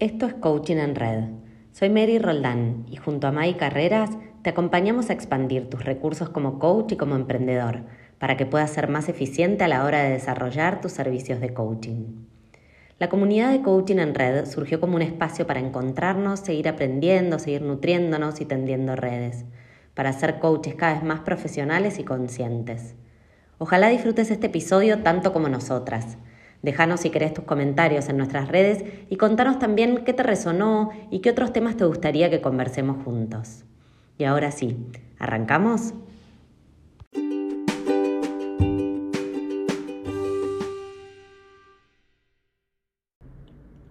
Esto es Coaching en Red. Soy Mary Roldán y junto a Mai Carreras te acompañamos a expandir tus recursos como coach y como emprendedor para que puedas ser más eficiente a la hora de desarrollar tus servicios de coaching. La comunidad de Coaching en Red surgió como un espacio para encontrarnos, seguir aprendiendo, seguir nutriéndonos y tendiendo redes, para ser coaches cada vez más profesionales y conscientes. Ojalá disfrutes este episodio tanto como nosotras. Déjanos si querés tus comentarios en nuestras redes y contanos también qué te resonó y qué otros temas te gustaría que conversemos juntos. Y ahora sí, ¿arrancamos?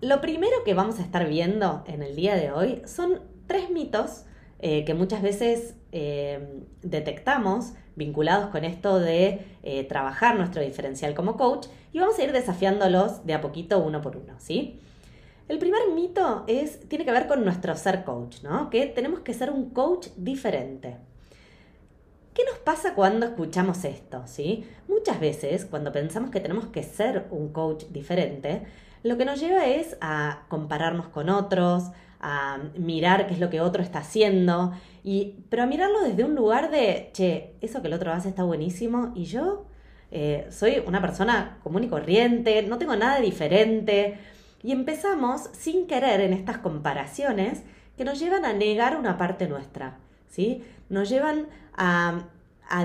Lo primero que vamos a estar viendo en el día de hoy son tres mitos eh, que muchas veces eh, detectamos vinculados con esto de eh, trabajar nuestro diferencial como coach y vamos a ir desafiándolos de a poquito uno por uno, ¿sí? El primer mito es, tiene que ver con nuestro ser coach, ¿no? Que tenemos que ser un coach diferente. ¿Qué nos pasa cuando escuchamos esto? ¿sí? Muchas veces, cuando pensamos que tenemos que ser un coach diferente, lo que nos lleva es a compararnos con otros, a mirar qué es lo que otro está haciendo, y, pero a mirarlo desde un lugar de, che, eso que el otro hace está buenísimo y yo eh, soy una persona común y corriente, no tengo nada diferente. Y empezamos sin querer en estas comparaciones que nos llevan a negar una parte nuestra, ¿sí? Nos llevan a,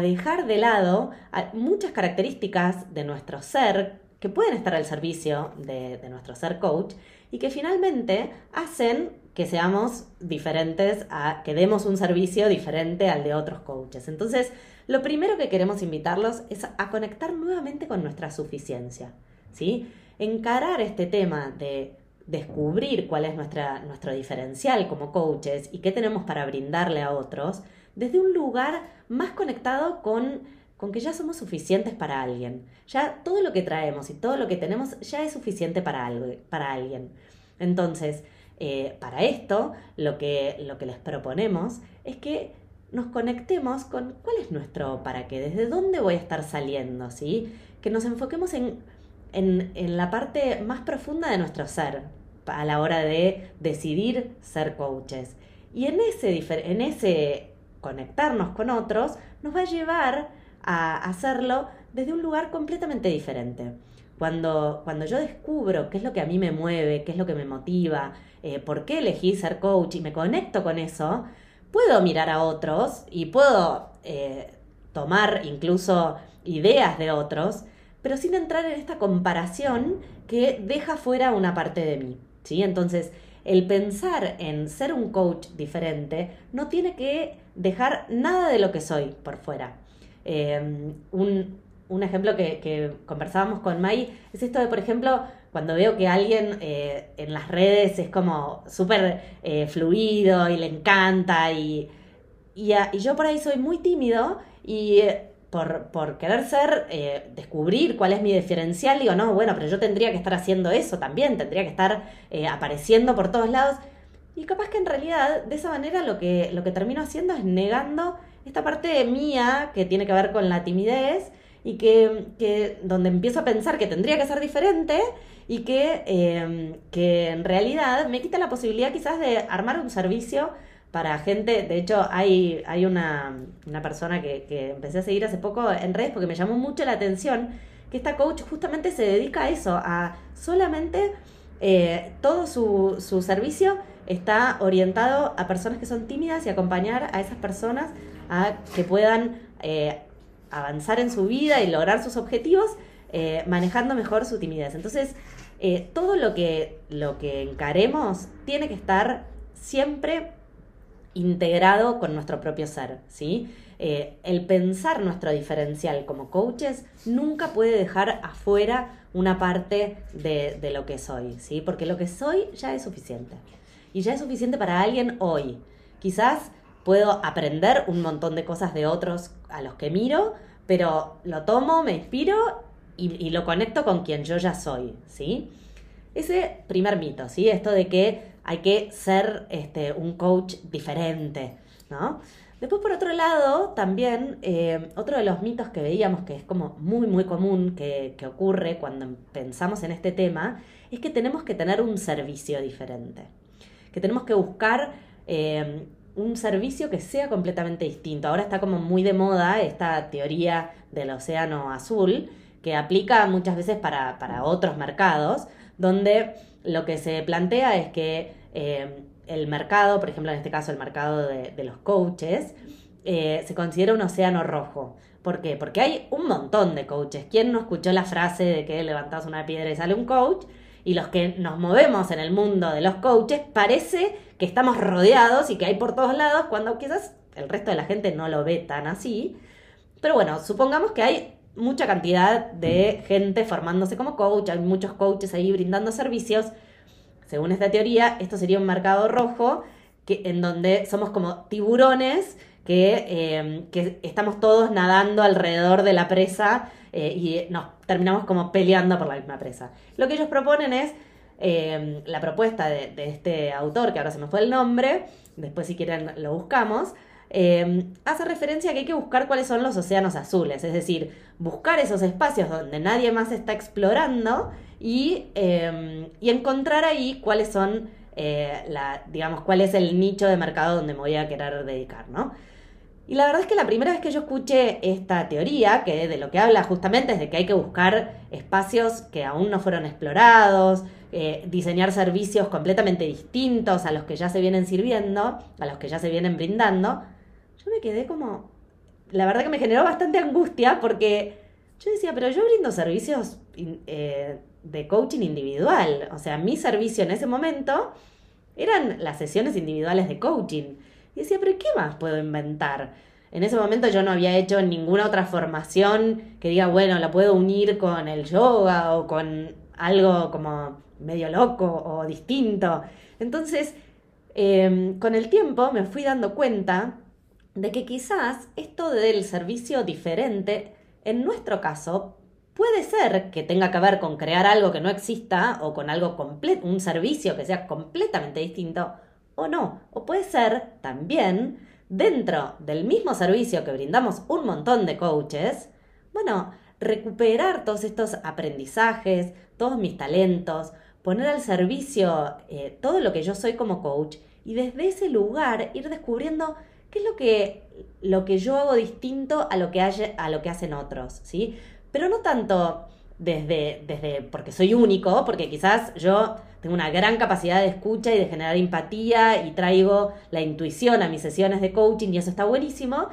dejar de lado muchas características de nuestro ser que pueden estar al servicio de, de nuestro ser coach y que finalmente hacen que seamos diferentes, a, que demos un servicio diferente al de otros coaches. Entonces, lo primero que queremos invitarlos es a conectar nuevamente con nuestra suficiencia, ¿sí? Encarar este tema de descubrir cuál es nuestra, nuestro diferencial como coaches y qué tenemos para brindarle a otros desde un lugar más conectado con, con que ya somos suficientes para alguien. Ya todo lo que traemos y todo lo que tenemos ya es suficiente para, algo, para alguien. Entonces, eh, para esto, lo que, lo que les proponemos es que nos conectemos con cuál es nuestro para qué, desde dónde voy a estar saliendo, ¿sí? Que nos enfoquemos en, en, en la parte más profunda de nuestro ser a la hora de decidir ser coaches. Y en ese, en ese conectarnos con otros nos va a llevar a hacerlo desde un lugar completamente diferente. Cuando, cuando yo descubro qué es lo que a mí me mueve, qué es lo que me motiva, eh, por qué elegí ser coach y me conecto con eso, puedo mirar a otros y puedo eh, tomar incluso ideas de otros, pero sin entrar en esta comparación que deja fuera una parte de mí. ¿sí? Entonces, el pensar en ser un coach diferente no tiene que dejar nada de lo que soy por fuera. Eh, un, un ejemplo que, conversábamos con Mai es esto de, por ejemplo, cuando veo que alguien eh, en las redes es como súper eh, fluido y le encanta y, y, yo por ahí soy muy tímido y eh, por, por, querer ser, descubrir cuál es mi diferencial, digo, no, bueno, pero yo tendría que estar haciendo eso también, tendría que estar apareciendo por todos lados. Y capaz que en realidad de esa manera lo que, lo que termino haciendo es negando esta parte mía que tiene que ver con la timidez y que, que, donde empiezo a pensar que tendría que ser diferente y que, em, que en realidad me quita la posibilidad quizás de armar un servicio para gente, de hecho hay, hay una, una persona que, que, empecé a seguir hace poco en redes porque me llamó mucho la atención, que esta coach justamente se dedica a eso, a solamente eh, todo su, su servicio está orientado a personas que son tímidas y acompañar a esas personas a que puedan eh, avanzar en su vida y lograr sus objetivos eh, manejando mejor su timidez. Entonces, eh, todo lo que, lo que encaremos tiene que estar siempre integrado con nuestro propio ser, ¿sí? Eh, el pensar nuestro diferencial como coaches nunca puede dejar afuera una parte de, de, lo que soy, ¿sí? Porque lo que soy ya es suficiente. Y ya es suficiente para alguien hoy. Quizás puedo aprender un montón de cosas de otros a los que miro, pero lo tomo, me inspiro y, lo conecto con quien yo ya soy, ¿sí? Ese primer mito, ¿sí? Esto de que hay que ser este, un coach diferente, ¿no? Después, por otro lado, también eh, otro de los mitos que veíamos que es como muy, muy común que, ocurre cuando pensamos en este tema, es que tenemos que tener un servicio diferente, que tenemos que buscar eh, un servicio que sea completamente distinto. Ahora está como muy de moda esta teoría del océano azul, que aplica muchas veces para, otros mercados, donde lo que se plantea es que eh, el mercado, por ejemplo en este caso el mercado de, los coaches, eh, se considera un océano rojo. ¿Por qué? Porque hay un montón de coaches. ¿Quién no escuchó la frase de que levantas una piedra y sale un coach? Y los que nos movemos en el mundo de los coaches, parece que estamos rodeados y que hay por todos lados, cuando quizás el resto de la gente no lo ve tan así. Pero bueno, supongamos que hay mucha cantidad de gente formándose como coach, hay muchos coaches ahí brindando servicios según esta teoría, esto sería un mercado rojo que, en donde somos como tiburones que, em, que estamos todos nadando alrededor de la presa eh, y nos terminamos como peleando por la misma presa. Lo que ellos proponen es em, la propuesta de, este autor, que ahora se me fue el nombre, después si quieren lo buscamos, em, hace referencia a que hay que buscar cuáles son los océanos azules, es decir, buscar esos espacios donde nadie más está explorando Em, y, encontrar ahí cuáles son, eh, la, digamos, cuál es el nicho de mercado donde me voy a querer dedicar, ¿no? Y la verdad es que la primera vez que yo escuché esta teoría, que de lo que habla justamente es de que hay que buscar espacios que aún no fueron explorados, eh, diseñar servicios completamente distintos a los que ya se vienen sirviendo, a los que ya se vienen brindando, yo me quedé como... La verdad que me generó bastante angustia porque yo decía, pero yo brindo servicios eh, de coaching individual. O sea, mi servicio en ese momento eran las sesiones individuales de coaching. Y decía, pero ¿qué más puedo inventar? En ese momento yo no había hecho ninguna otra formación que diga, bueno, la puedo unir con el yoga o con algo como medio loco o distinto. Entonces, em, con el tiempo me fui dando cuenta de que quizás esto del servicio diferente, en nuestro caso, Puede ser que tenga que ver con crear algo que no exista o con algo completo, un servicio que sea completamente distinto o no. O puede ser también dentro del mismo servicio que brindamos un montón de coaches, bueno, recuperar todos estos aprendizajes, todos mis talentos, poner al servicio eh, todo lo que yo soy como coach y desde ese lugar ir descubriendo qué es lo que, lo que yo hago distinto a lo que, a lo que hacen otros, ¿sí? pero no tanto desde, desde porque soy único, porque quizás yo tengo una gran capacidad de escucha y de generar empatía y traigo la intuición a mis sesiones de coaching y eso está buenísimo.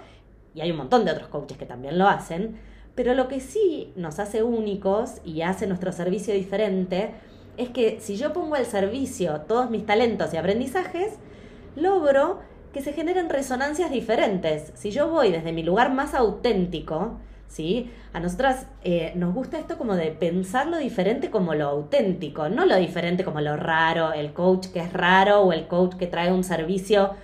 Y hay un montón de otros coaches que también lo hacen. Pero lo que sí nos hace únicos y hace nuestro servicio diferente es que si yo pongo al servicio todos mis talentos y aprendizajes, logro que se generen resonancias diferentes. Si yo voy desde mi lugar más auténtico, ¿sí? A nosotras eh, nos gusta esto como de pensar lo diferente como lo auténtico, no lo diferente como lo raro, el coach que es raro o el coach que trae un servicio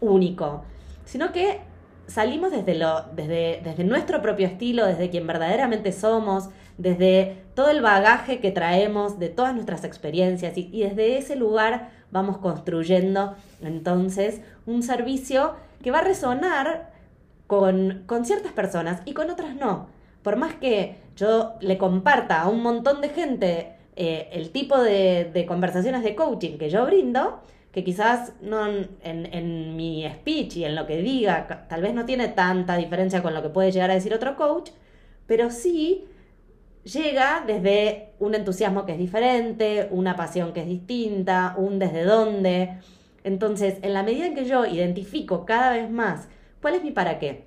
único, sino que salimos desde, lo, desde, desde nuestro propio estilo, desde quien verdaderamente somos, desde todo el bagaje que traemos, de todas nuestras experiencias y, desde ese lugar vamos construyendo entonces un servicio que va a resonar con, ciertas personas y con otras no. Por más que yo le comparta a un montón de gente eh, el tipo de, conversaciones de coaching que yo brindo, que quizás no en, mi speech y en lo que diga, tal vez no tiene tanta diferencia con lo que puede llegar a decir otro coach, pero sí llega desde un entusiasmo que es diferente, una pasión que es distinta, un desde dónde. Entonces, en la medida en que yo identifico cada vez más ¿Cuál es mi para qué?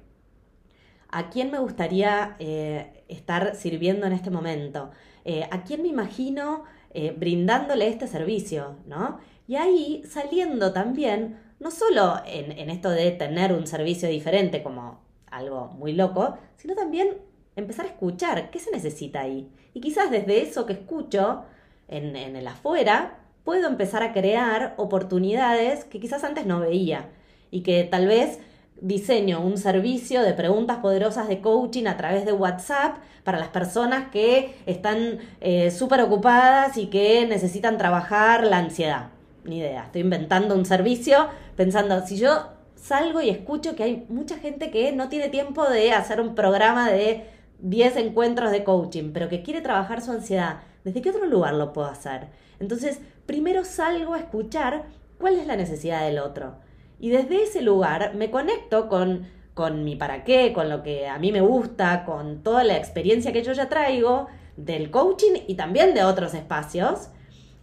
¿A quién me gustaría eh, estar sirviendo en este momento? Eh, ¿A quién me imagino eh, brindándole este servicio? ¿no? Y ahí saliendo también, no solo en, esto de tener un servicio diferente como algo muy loco, sino también empezar a escuchar qué se necesita ahí. Y quizás desde eso que escucho en, el afuera, puedo empezar a crear oportunidades que quizás antes no veía y que tal vez diseño un servicio de preguntas poderosas de coaching a través de WhatsApp para las personas que están eh, súper ocupadas y que necesitan trabajar la ansiedad. Ni idea, estoy inventando un servicio pensando, si yo salgo y escucho que hay mucha gente que no tiene tiempo de hacer un programa de 10 encuentros de coaching, pero que quiere trabajar su ansiedad. ¿Desde qué otro lugar lo puedo hacer? Entonces, primero salgo a escuchar cuál es la necesidad del otro. Y desde ese lugar me conecto con, con mi para qué, con lo que a mí me gusta, con toda la experiencia que yo ya traigo del coaching y también de otros espacios.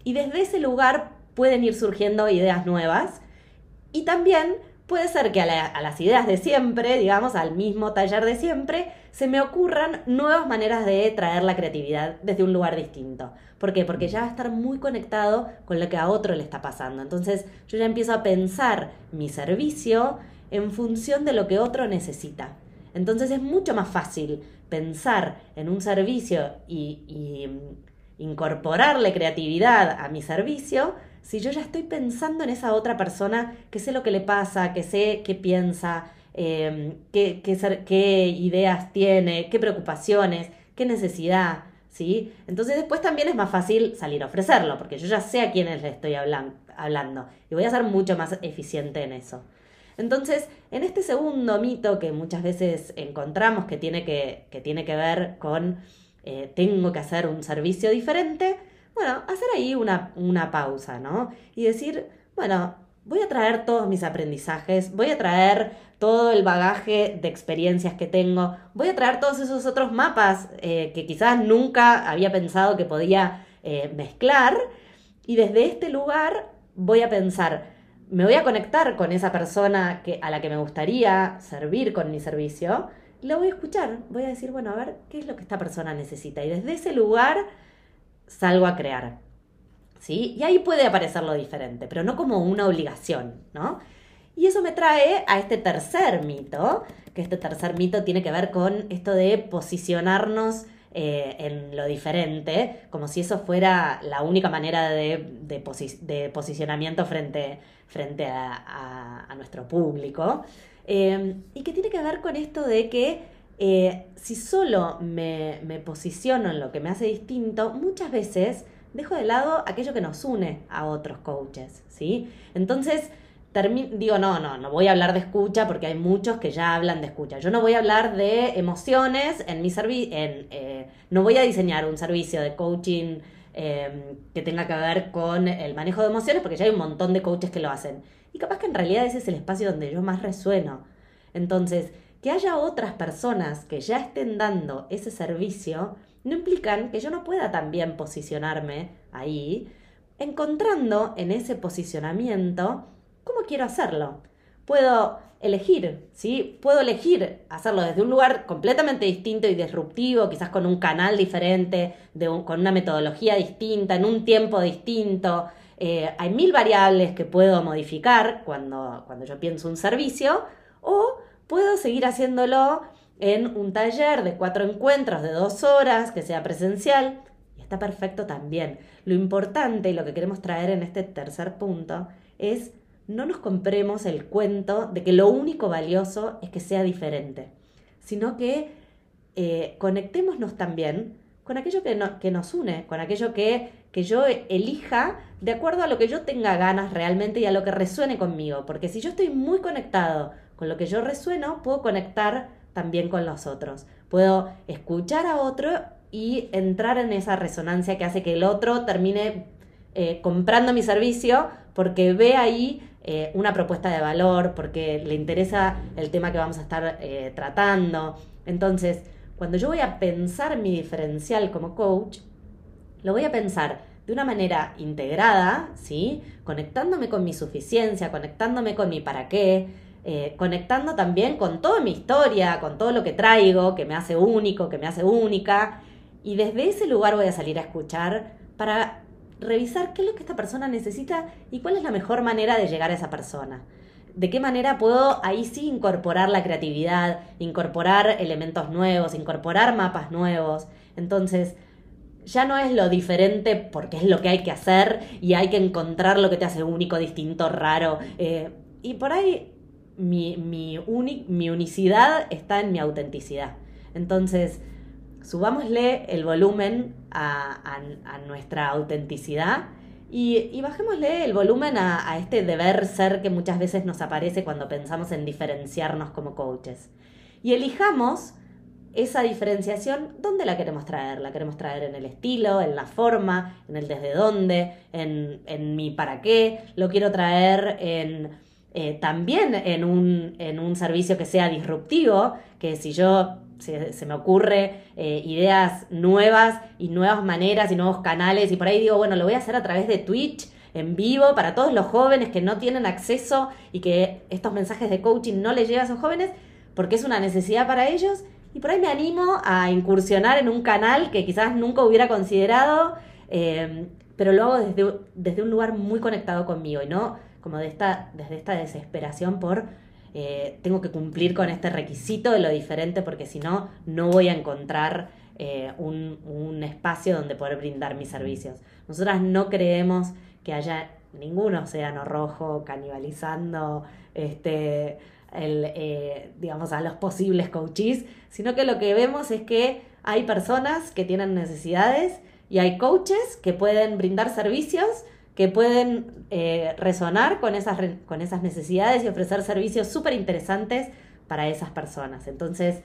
Y desde ese lugar pueden ir surgiendo ideas nuevas. Y también puede ser que a, las ideas de siempre, digamos, al mismo taller de siempre, se me ocurran nuevas maneras de traer la creatividad desde un lugar distinto. ¿Por qué? Porque ya va a estar muy conectado con lo que a otro le está pasando. Entonces yo ya empiezo a pensar mi servicio en función de lo que otro necesita. Entonces es mucho más fácil pensar en un servicio y, y incorporarle creatividad a mi servicio si yo ya estoy pensando en esa otra persona que sé lo que le pasa, que sé qué piensa, em, qué, ideas tiene, qué preocupaciones, qué necesidad, ¿sí? Entonces después también es más fácil salir a ofrecerlo, porque yo ya sé a quiénes le estoy hablando y voy a ser mucho más eficiente en eso. Entonces, en este segundo mito que muchas veces encontramos que tiene que, que, tiene que ver con eh, tengo que hacer un servicio diferente, bueno, hacer ahí una, una pausa, ¿no? Y decir, bueno, voy a traer todos mis aprendizajes, voy a traer todo el bagaje de experiencias que tengo, voy a traer todos esos otros mapas eh, que quizás nunca había pensado que podía eh, mezclar y desde este lugar voy a pensar, me voy a conectar con esa persona que, a la que me gustaría servir con mi servicio, lo voy a escuchar, voy a decir, bueno, a ver, ¿qué es lo que esta persona necesita? Y desde ese lugar salgo a crear. ¿Sí? Y ahí puede aparecer lo diferente, pero no como una obligación, ¿no? Y eso me trae a este tercer mito, que este tercer mito tiene que ver con esto de posicionarnos eh, en lo diferente, como si eso fuera la única manera de, posicionamiento frente, frente a, nuestro público. Eh, y que tiene que ver con esto de que eh, si solo me, posiciono en lo que me hace distinto, muchas veces dejo de lado aquello que nos une a otros coaches, ¿sí? Entonces, digo, no, no, no voy a hablar de escucha porque hay muchos que ya hablan de escucha. Yo no voy a hablar de emociones en mi servicio, eh, no voy a diseñar un servicio de coaching em, que tenga que ver con el manejo de emociones porque ya hay un montón de coaches que lo hacen. Y capaz que en realidad ese es el espacio donde yo más resueno. Entonces, que haya otras personas que ya estén dando ese servicio no implican que yo no pueda también posicionarme ahí, encontrando en ese posicionamiento quiero hacerlo. Puedo elegir, ¿sí? Puedo elegir hacerlo desde un lugar completamente distinto y disruptivo, quizás con un canal diferente, con una metodología distinta, en un tiempo distinto. Eh, hay mil variables que puedo modificar cuando, cuando yo pienso un servicio, o puedo seguir haciéndolo en un taller de cuatro encuentros de dos horas, que sea presencial, y está perfecto también. Lo importante y lo que queremos traer en este tercer punto es no nos compremos el cuento de que lo único valioso es que sea diferente, sino que eh, conectémonos también con aquello que, nos une, con aquello que, que yo elija de acuerdo a lo que yo tenga ganas realmente y a lo que resuene conmigo. Porque si yo estoy muy conectado con lo que yo resueno, puedo conectar también con los otros. Puedo escuchar a otro y entrar en esa resonancia que hace que el otro termine eh, comprando mi servicio porque ve ahí eh, una propuesta de valor, porque le interesa el tema que vamos a estar eh, tratando. Entonces, cuando yo voy a pensar mi diferencial como coach, lo voy a pensar de una manera integrada, ¿sí? Conectándome con mi suficiencia, conectándome con mi para qué, eh, conectando también con toda mi historia, con todo lo que traigo, que me hace único, que me hace única. Y desde ese lugar voy a salir a escuchar para revisar qué es lo que esta persona necesita y cuál es la mejor manera de llegar a esa persona. De qué manera puedo ahí sí incorporar la creatividad, incorporar elementos nuevos, incorporar mapas nuevos. Entonces, ya no es lo diferente porque es lo que hay que hacer y hay que encontrar lo que te hace único, distinto, raro. Eh, y por ahí mi, mi, mi unicidad está en mi autenticidad. Entonces, subámosle el volumen a, a, nuestra autenticidad Y, bajémosle el volumen a, a, este deber ser que muchas veces nos aparece cuando pensamos en diferenciarnos como coaches. Y elijamos esa diferenciación, ¿dónde la queremos traer? ¿La queremos traer en el estilo, en la forma, en el desde dónde, en, en mi para qué? ¿Lo quiero traer en, eh, también en un, en un servicio que sea disruptivo? Que si yo se, me ocurre eh, ideas nuevas y nuevas maneras y nuevos canales. Y por ahí digo, bueno, lo voy a hacer a través de Twitch en vivo para todos los jóvenes que no tienen acceso y que estos mensajes de coaching no les llegan a esos jóvenes porque es una necesidad para ellos. Y por ahí me animo a incursionar en un canal que quizás nunca hubiera considerado, eh, pero lo hago desde, desde, un lugar muy conectado conmigo y no como de esta, desde esta desesperación por eh, tengo que cumplir con este requisito de lo diferente porque si no, no voy a encontrar eh, un, un espacio donde poder brindar mis servicios. Nosotras no creemos que haya ningún océano rojo canibalizando este, el, eh, digamos, a los posibles coaches, sino que lo que vemos es que hay personas que tienen necesidades y hay coaches que pueden brindar servicios, que pueden eh, resonar con esas, con esas necesidades y ofrecer servicios súper interesantes para esas personas. Entonces,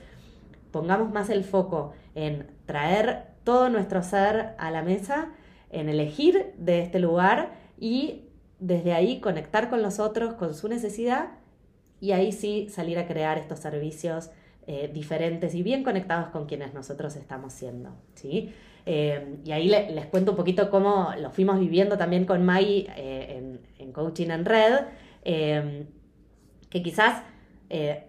pongamos más el foco en traer todo nuestro ser a la mesa, en elegir de este lugar y desde ahí conectar con los otros, con su necesidad y ahí sí salir a crear estos servicios eh, diferentes y bien conectados con quienes nosotros estamos siendo. ¿sí? Eh, y ahí les cuento un poquito cómo lo fuimos viviendo también con Mai eh, en, Coaching en Red, que quizás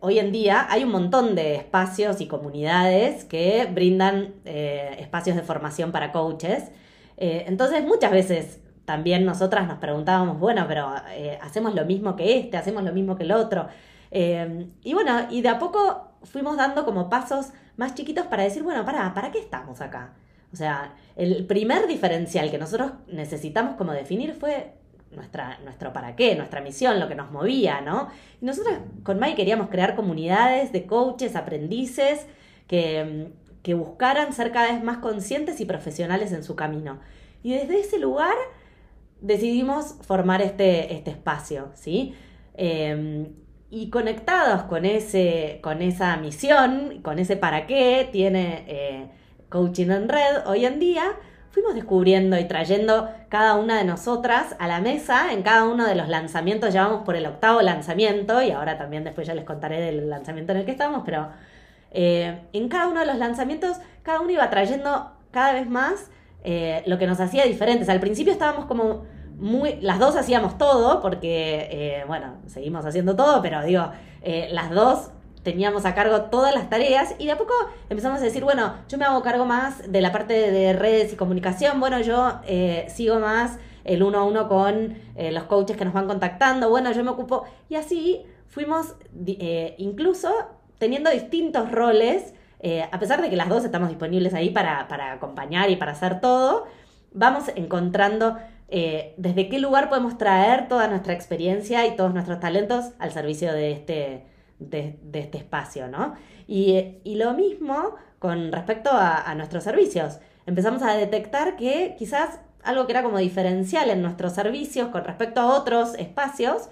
hoy en día hay un montón de espacios y comunidades que brindan espacios de formación para coaches. entonces muchas veces también nosotras nos preguntábamos, bueno, pero eh, hacemos lo mismo que este, hacemos lo mismo que el otro. Eh, y bueno, y de a poco fuimos dando como pasos más chiquitos para decir, bueno, para, ¿para qué estamos acá? O sea, el primer diferencial que nosotros necesitamos como definir fue nuestra, nuestro para qué, nuestra misión, lo que nos movía, ¿no? Y nosotros con Mai queríamos crear comunidades de coaches, aprendices, que, que buscaran ser cada vez más conscientes y profesionales en su camino. Y desde ese lugar decidimos formar este, este espacio, ¿sí? Em, y conectados con, ese, con esa misión, con ese para qué tiene eh, Coaching en Red hoy en día, fuimos descubriendo y trayendo cada una de nosotras a la mesa en cada uno de los lanzamientos. Ya vamos por el octavo lanzamiento y ahora también después ya les contaré del lanzamiento en el que estamos, pero eh, en cada uno de los lanzamientos cada uno iba trayendo cada vez más eh, lo que nos hacía diferentes. Al principio estábamos como muy, las dos hacíamos todo, porque, eh, bueno, seguimos haciendo todo, pero digo, las dos teníamos a cargo todas las tareas y de a poco empezamos a decir, bueno, yo me hago cargo más de la parte de redes y comunicación, bueno, yo sigo más el uno a uno con los coaches que nos van contactando, bueno, yo me ocupo, y así fuimos incluso teniendo distintos roles eh, a pesar de que las dos estamos disponibles ahí para, acompañar y para hacer todo, vamos encontrando eh, desde qué lugar podemos traer toda nuestra experiencia y todos nuestros talentos al servicio de este, de, este espacio, ¿no? Y, lo mismo con respecto a, a nuestros servicios. Empezamos a detectar que quizás algo que era como diferencial en nuestros servicios con respecto a otros espacios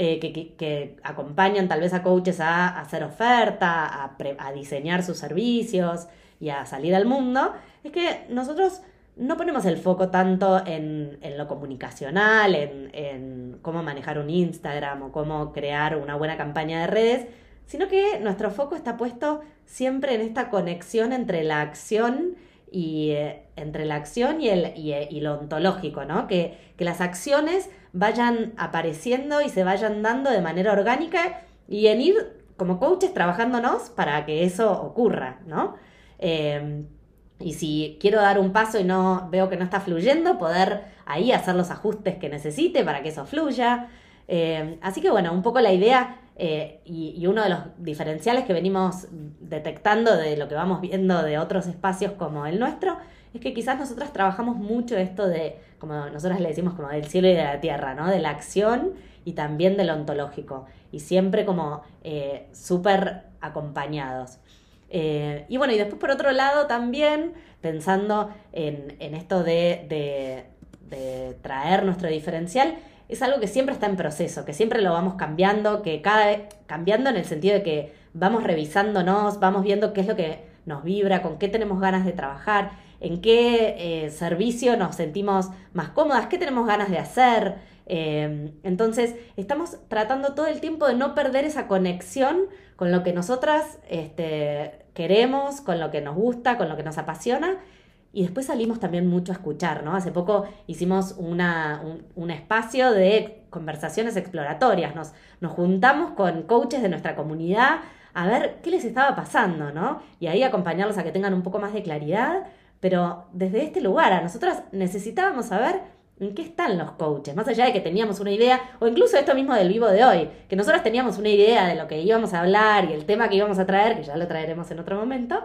eh, que, acompañan tal vez a coaches a, hacer oferta, a, diseñar sus servicios y a salir al mundo, es que nosotros no ponemos el foco tanto en, lo comunicacional, en, cómo manejar un Instagram o cómo crear una buena campaña de redes, sino que nuestro foco está puesto siempre en esta conexión entre la acción y eh, entre la acción y, el, y, lo ontológico, ¿no? Que, que las acciones vayan apareciendo y se vayan dando de manera orgánica y en ir como coaches trabajándonos para que eso ocurra, ¿no? Em, y si quiero dar un paso y no veo que no está fluyendo, poder ahí hacer los ajustes que necesite para que eso fluya. Em, así que bueno, un poco la idea eh, y, y, uno de los diferenciales que venimos detectando de lo que vamos viendo de otros espacios como el nuestro es que quizás nosotras trabajamos mucho esto de, como nosotras le decimos, como del cielo y de la tierra, ¿no? De la acción y también del ontológico. Y siempre como eh, súper acompañados. Eh, y bueno, y después por otro lado también, pensando en, esto de, de traer nuestro diferencial es algo que siempre está en proceso, que siempre lo vamos cambiando, que cada vez cambiando en el sentido de que vamos revisándonos, vamos viendo qué es lo que nos vibra, con qué tenemos ganas de trabajar, en qué eh, servicio nos sentimos más cómodas, qué tenemos ganas de hacer. Eh, entonces, estamos tratando todo el tiempo de no perder esa conexión con lo que nosotras este, queremos, con lo que nos gusta, con lo que nos apasiona y después salimos también mucho a escuchar, ¿no? Hace poco hicimos un, espacio de conversaciones exploratorias, nos, nos juntamos con coaches de nuestra comunidad a ver qué les estaba pasando, ¿no? Y ahí acompañarlos a que tengan un poco más de claridad, pero desde este lugar, a nosotras necesitábamos saber en qué están los coaches, más allá de que teníamos una idea, o incluso esto mismo del vivo de hoy, que nosotras teníamos una idea de lo que íbamos a hablar y el tema que íbamos a traer, que ya lo traeremos en otro momento,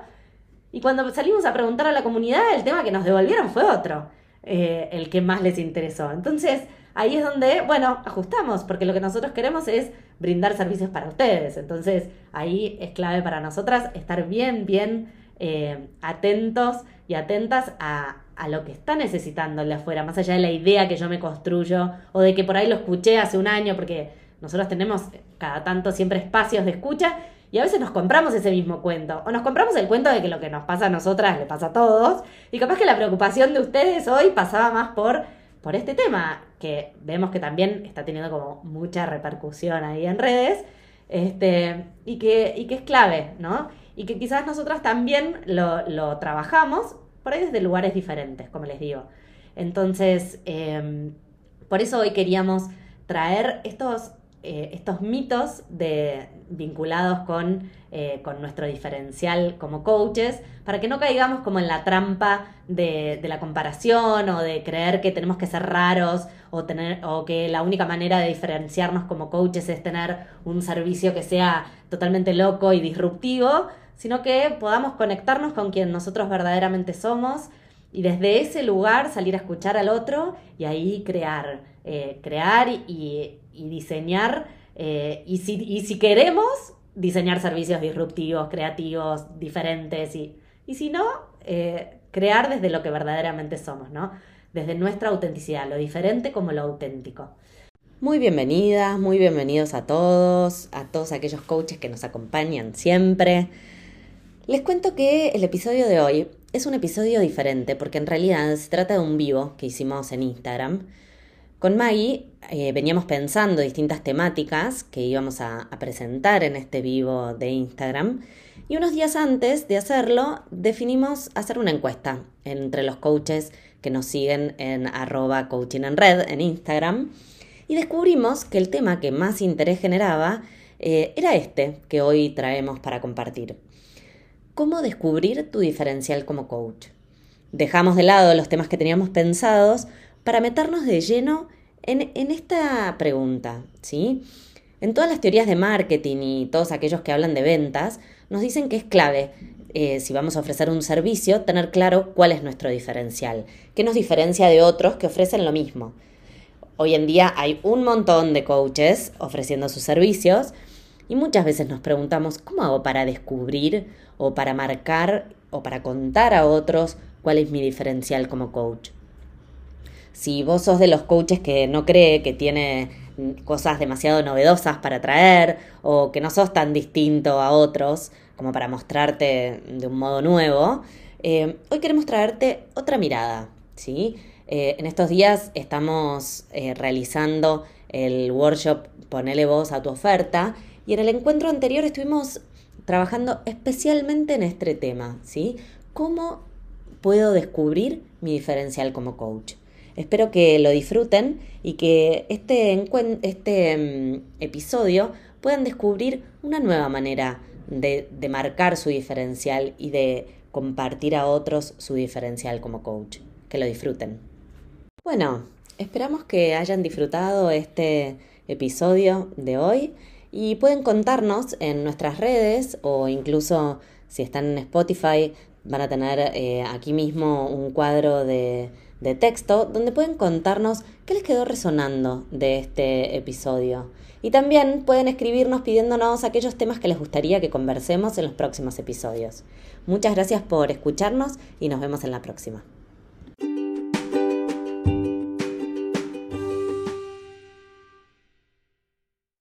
y cuando salimos a preguntar a la comunidad, el tema que nos devolvieron fue otro, eh, el que más les interesó. Entonces, ahí es donde, bueno, ajustamos, porque lo que nosotros queremos es brindar servicios para ustedes. Entonces, ahí es clave para nosotras estar bien, bien eh, atentos y atentas a, a lo que está necesitando el de afuera, más allá de la idea que yo me construyo o de que por ahí lo escuché hace un año, porque nosotros tenemos cada tanto siempre espacios de escucha y a veces nos compramos ese mismo cuento. O nos compramos el cuento de que lo que nos pasa a nosotras le pasa a todos. Y capaz que la preocupación de ustedes hoy pasaba más por, por este tema, que vemos que también está teniendo como mucha repercusión ahí en redes. Este, y, que, y que es clave, ¿no? Y que quizás nosotras también lo, lo trabajamos por ahí desde lugares diferentes, como les digo. Entonces, em, por eso hoy queríamos traer estos eh, estos mitos de, vinculados con, eh, con, nuestro diferencial como coaches, para que no caigamos como en la trampa de, la comparación o de creer que tenemos que ser raros o, tener, o que la única manera de diferenciarnos como coaches es tener un servicio que sea totalmente loco y disruptivo, sino que podamos conectarnos con quien nosotros verdaderamente somos y desde ese lugar salir a escuchar al otro y ahí crear, eh, crear y diseñar, eh, y, si, y si queremos, diseñar servicios disruptivos, creativos, diferentes, y, y si no, eh, crear desde lo que verdaderamente somos, ¿no? Desde nuestra autenticidad, lo diferente como lo auténtico. Muy bienvenidas, muy bienvenidos a todos, a todos aquellos coaches que nos acompañan siempre. Les cuento que el episodio de hoy es un episodio diferente porque en realidad se trata de un vivo que hicimos en Instagram. Con Maggie eh, veníamos pensando distintas temáticas que íbamos a, presentar en este vivo de Instagram. Y unos días antes de hacerlo definimos hacer una encuesta entre los coaches que nos siguen en arroba coaching en red en Instagram. Y descubrimos que el tema que más interés generaba eh, era este que hoy traemos para compartir. ¿Cómo descubrir tu diferencial como coach? Dejamos de lado los temas que teníamos pensados para meternos de lleno en, esta pregunta, ¿sí? En todas las teorías de marketing y todos aquellos que hablan de ventas, nos dicen que es clave, eh, si vamos a ofrecer un servicio, tener claro cuál es nuestro diferencial, qué nos diferencia de otros que ofrecen lo mismo. Hoy en día hay un montón de coaches ofreciendo sus servicios y muchas veces nos preguntamos, ¿cómo hago para descubrir o para marcar o para contar a otros cuál es mi diferencial como coach? Si vos sos de los coaches que no cree que tiene cosas demasiado novedosas para traer o que no sos tan distinto a otros como para mostrarte de un modo nuevo, eh, hoy queremos traerte otra mirada, ¿sí? Eh, en estos días estamos eh, realizando el workshop Ponele voz a tu oferta y en el encuentro anterior estuvimos trabajando especialmente en este tema, ¿sí? ¿Cómo puedo descubrir mi diferencial como coach? Espero que lo disfruten y que este, este mm, episodio puedan descubrir una nueva manera de, de marcar su diferencial y de compartir a otros su diferencial como coach. Que lo disfruten. Bueno, esperamos que hayan disfrutado este episodio de hoy y pueden contarnos en nuestras redes o incluso si están en Spotify van a tener eh, aquí mismo un cuadro de de texto donde pueden contarnos qué les quedó resonando de este episodio. Y también pueden escribirnos pidiéndonos aquellos temas que les gustaría que conversemos en los próximos episodios. Muchas gracias por escucharnos y nos vemos en la próxima.